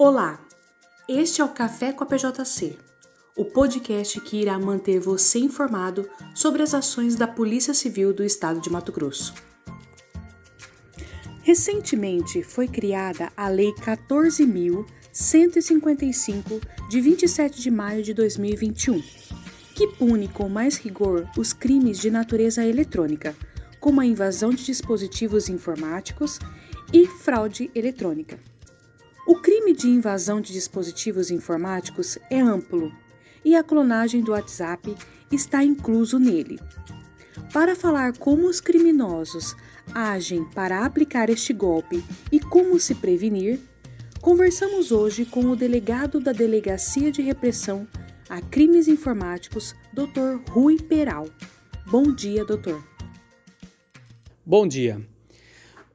Olá, este é o Café com a PJC, o podcast que irá manter você informado sobre as ações da Polícia Civil do Estado de Mato Grosso. Recentemente foi criada a Lei 14.155, de 27 de maio de 2021, que pune com mais rigor os crimes de natureza eletrônica, como a invasão de dispositivos informáticos e fraude eletrônica. O crime de invasão de dispositivos informáticos é amplo e a clonagem do WhatsApp está incluso nele. Para falar como os criminosos agem para aplicar este golpe e como se prevenir, conversamos hoje com o delegado da Delegacia de Repressão a Crimes Informáticos, Dr. Rui Peral. Bom dia, doutor. Bom dia.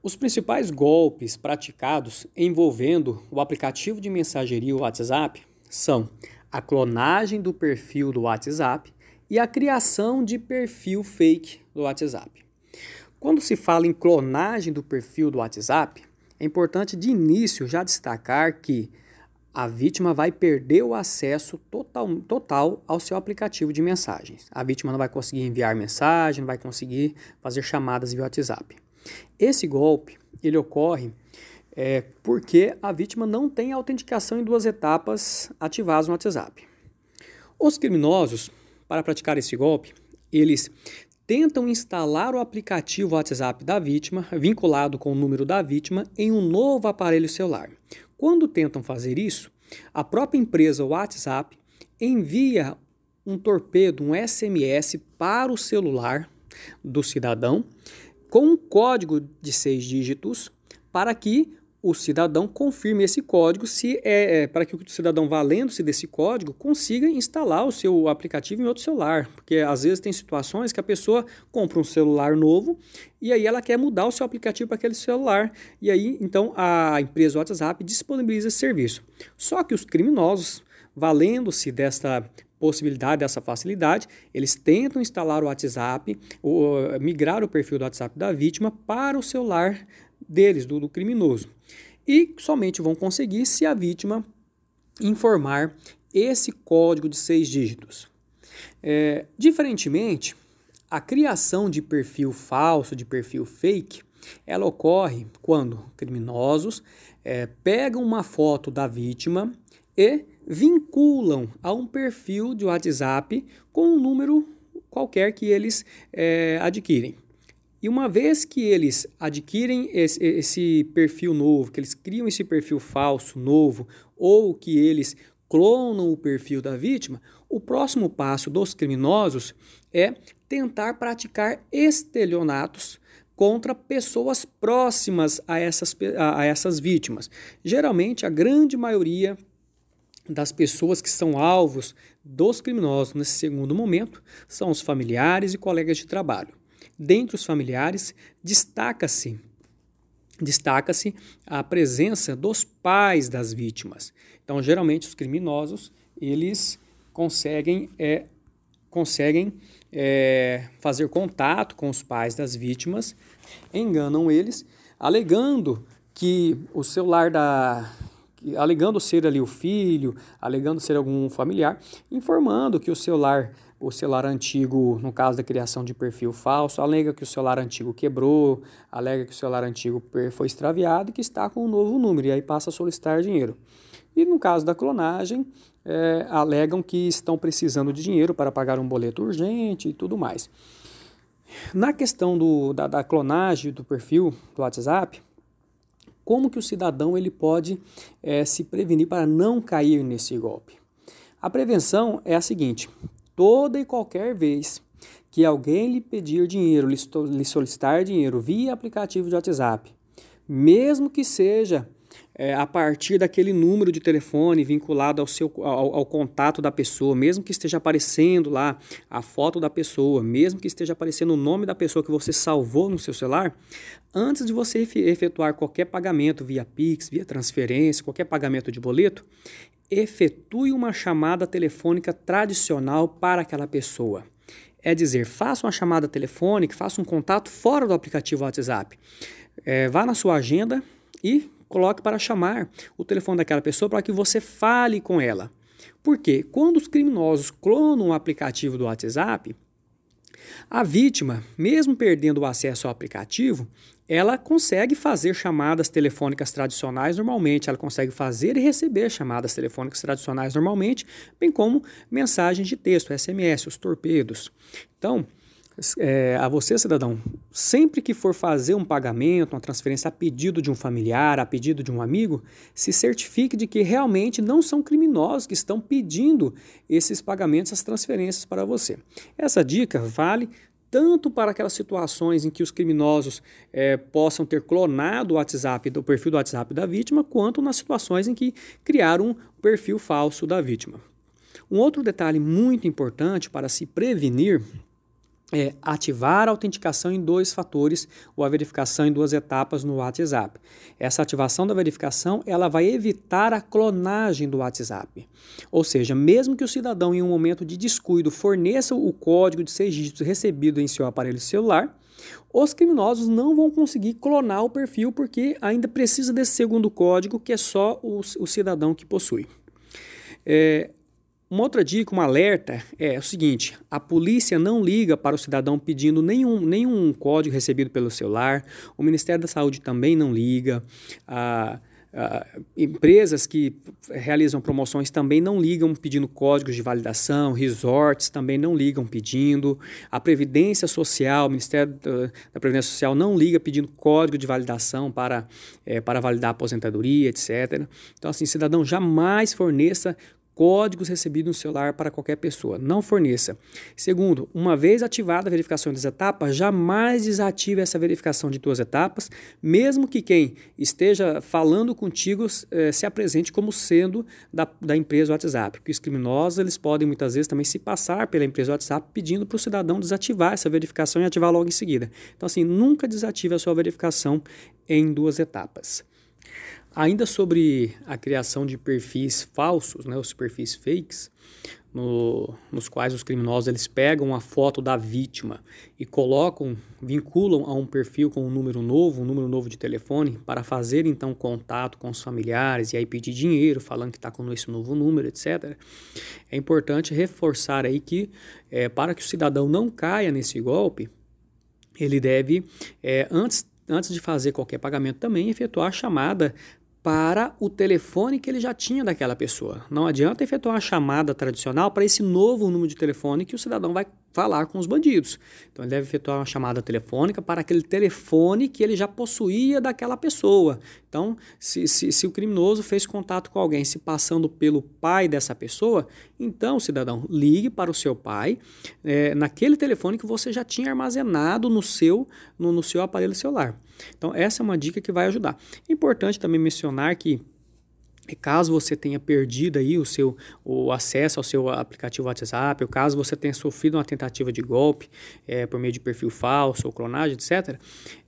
Os principais golpes praticados envolvendo o aplicativo de mensageria WhatsApp são a clonagem do perfil do WhatsApp e a criação de perfil fake do WhatsApp. Quando se fala em clonagem do perfil do WhatsApp, é importante de início já destacar que a vítima vai perder o acesso total, total ao seu aplicativo de mensagens. A vítima não vai conseguir enviar mensagem, não vai conseguir fazer chamadas via WhatsApp. Esse golpe ele ocorre é, porque a vítima não tem autenticação em duas etapas ativadas no WhatsApp. Os criminosos, para praticar esse golpe, eles tentam instalar o aplicativo WhatsApp da vítima, vinculado com o número da vítima, em um novo aparelho celular. Quando tentam fazer isso, a própria empresa WhatsApp envia um torpedo, um SMS para o celular do cidadão com um código de seis dígitos para que o cidadão confirme esse código, se é, é para que o cidadão, valendo-se desse código, consiga instalar o seu aplicativo em outro celular. Porque às vezes tem situações que a pessoa compra um celular novo e aí ela quer mudar o seu aplicativo para aquele celular. E aí, então, a empresa WhatsApp disponibiliza esse serviço. Só que os criminosos, valendo-se desta possibilidade dessa facilidade, eles tentam instalar o WhatsApp, ou, migrar o perfil do WhatsApp da vítima para o celular deles, do, do criminoso. E somente vão conseguir se a vítima informar esse código de seis dígitos. É, diferentemente, a criação de perfil falso, de perfil fake, ela ocorre quando criminosos é, pegam uma foto da vítima e vinculam a um perfil de WhatsApp com um número qualquer que eles é, adquirem. E uma vez que eles adquirem esse, esse, perfil novo, que eles criam esse perfil falso novo, ou que eles clonam o perfil da vítima, o próximo passo dos criminosos é tentar praticar estelionatos contra pessoas próximas a essas, a essas vítimas. Geralmente, a grande maioria das pessoas que são alvos dos criminosos nesse segundo momento são os familiares e colegas de trabalho. Dentre os familiares, destaca-se destaca-se a presença dos pais das vítimas. Então, geralmente os criminosos eles conseguem é, conseguem é, fazer contato com os pais das vítimas, enganam eles, alegando que o celular da alegando ser ali o filho, alegando ser algum familiar, informando que o celular, o celular antigo, no caso da criação de perfil falso, alega que o celular antigo quebrou, alega que o celular antigo foi extraviado e que está com um novo número, e aí passa a solicitar dinheiro. E no caso da clonagem, é, alegam que estão precisando de dinheiro para pagar um boleto urgente e tudo mais. Na questão do, da, da clonagem do perfil do WhatsApp, como que o cidadão ele pode é, se prevenir para não cair nesse golpe? A prevenção é a seguinte: toda e qualquer vez que alguém lhe pedir dinheiro, lhe solicitar dinheiro via aplicativo de WhatsApp, mesmo que seja é, a partir daquele número de telefone vinculado ao, seu, ao, ao, contato da pessoa, mesmo que esteja aparecendo lá a foto da pessoa, mesmo que esteja aparecendo o nome da pessoa que você salvou no seu celular, antes de você efetuar qualquer pagamento via Pix, via transferência, qualquer pagamento de boleto, efetue uma chamada telefônica tradicional para aquela pessoa. É dizer, faça uma chamada telefônica, faça um contato fora do aplicativo WhatsApp. É, vá na sua agenda e coloque para chamar o telefone daquela pessoa para que você fale com ela. Porque quando os criminosos clonam o aplicativo do WhatsApp, a vítima, mesmo perdendo o acesso ao aplicativo, ela consegue fazer chamadas telefônicas tradicionais normalmente, ela consegue fazer e receber chamadas telefônicas tradicionais normalmente, bem como mensagens de texto, SMS, os torpedos. Então, é, a você, cidadão, sempre que for fazer um pagamento, uma transferência a pedido de um familiar, a pedido de um amigo, se certifique de que realmente não são criminosos que estão pedindo esses pagamentos, essas transferências para você. Essa dica vale tanto para aquelas situações em que os criminosos é, possam ter clonado o WhatsApp, o perfil do WhatsApp da vítima, quanto nas situações em que criaram um perfil falso da vítima. Um outro detalhe muito importante para se prevenir é ativar a autenticação em dois fatores ou a verificação em duas etapas no WhatsApp. Essa ativação da verificação ela vai evitar a clonagem do WhatsApp. Ou seja, mesmo que o cidadão em um momento de descuido forneça o código de seis dígitos recebido em seu aparelho celular, os criminosos não vão conseguir clonar o perfil porque ainda precisa desse segundo código que é só o, o cidadão que possui. É, uma outra dica, um alerta, é o seguinte: a polícia não liga para o cidadão pedindo nenhum, nenhum código recebido pelo celular, o Ministério da Saúde também não liga, a, a, empresas que realizam promoções também não ligam pedindo códigos de validação, resorts também não ligam pedindo, a Previdência Social, o Ministério da, Previdência Social não liga pedindo código de validação para, é, para validar a aposentadoria, etc. Então, assim, cidadão jamais forneça códigos recebidos no celular para qualquer pessoa. Não forneça. Segundo, uma vez ativada a verificação das etapas, jamais desative essa verificação de duas etapas, mesmo que quem esteja falando contigo eh, se apresente como sendo da, da empresa WhatsApp. Porque os criminosos eles podem muitas vezes também se passar pela empresa WhatsApp pedindo para o cidadão desativar essa verificação e ativar logo em seguida. Então, assim, nunca desative a sua verificação em duas etapas. Ainda sobre a criação de perfis falsos, né, os perfis fakes, no, nos quais os criminosos eles pegam a foto da vítima e colocam, vinculam a um perfil com um número novo, um número novo de telefone, para fazer então contato com os familiares e aí pedir dinheiro, falando que está com esse novo número, etc. É importante reforçar aí que é, para que o cidadão não caia nesse golpe, ele deve, é, antes antes de fazer qualquer pagamento, também efetuar a chamada para o telefone que ele já tinha daquela pessoa. Não adianta efetuar uma chamada tradicional para esse novo número de telefone que o cidadão vai falar com os bandidos. Então ele deve efetuar uma chamada telefônica para aquele telefone que ele já possuía daquela pessoa. Então, se, se, se, o criminoso fez contato com alguém se passando pelo pai dessa pessoa, então, cidadão, ligue para o seu pai é, naquele telefone que você já tinha armazenado no seu, no, no seu aparelho celular. Então, essa é uma dica que vai ajudar. É importante também mencionar que e caso você tenha perdido aí o seu o acesso ao seu aplicativo WhatsApp, ou caso você tenha sofrido uma tentativa de golpe é, por meio de perfil falso ou clonagem, etc.,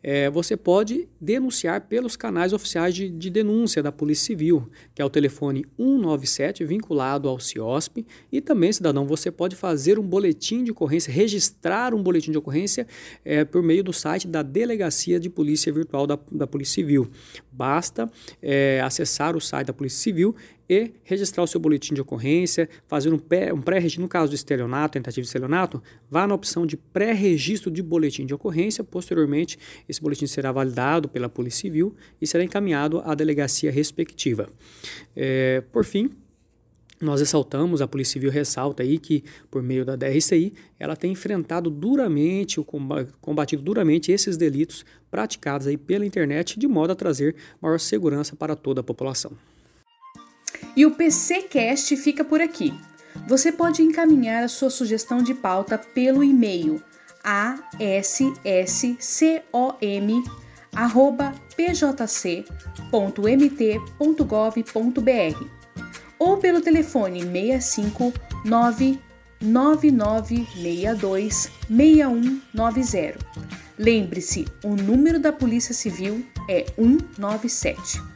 é, você pode denunciar pelos canais oficiais de, de, denúncia da Polícia Civil, que é o telefone 197 vinculado ao CIOSP. E também, cidadão, você pode fazer um boletim de ocorrência, registrar um boletim de ocorrência é, por meio do site da Delegacia de Polícia Virtual da, da Polícia Civil. Basta é, acessar o site da Polícia Civil e registrar o seu boletim de ocorrência, fazer um pré-registro, no caso do estelionato, tentativa de estelionato, vá na opção de pré-registro de boletim de ocorrência, posteriormente esse boletim será validado pela Polícia Civil e será encaminhado à delegacia respectiva. É, por fim, nós ressaltamos, a Polícia Civil ressalta aí que, por meio da DRCI, ela tem enfrentado duramente, combatido duramente esses delitos praticados aí pela internet, de modo a trazer maior segurança para toda a população. E o PCcast fica por aqui. Você pode encaminhar a sua sugestão de pauta pelo e-mail assc.pjc.mt.gov.br ou pelo telefone 65 99962 6190. Lembre-se, o número da Polícia Civil é 197.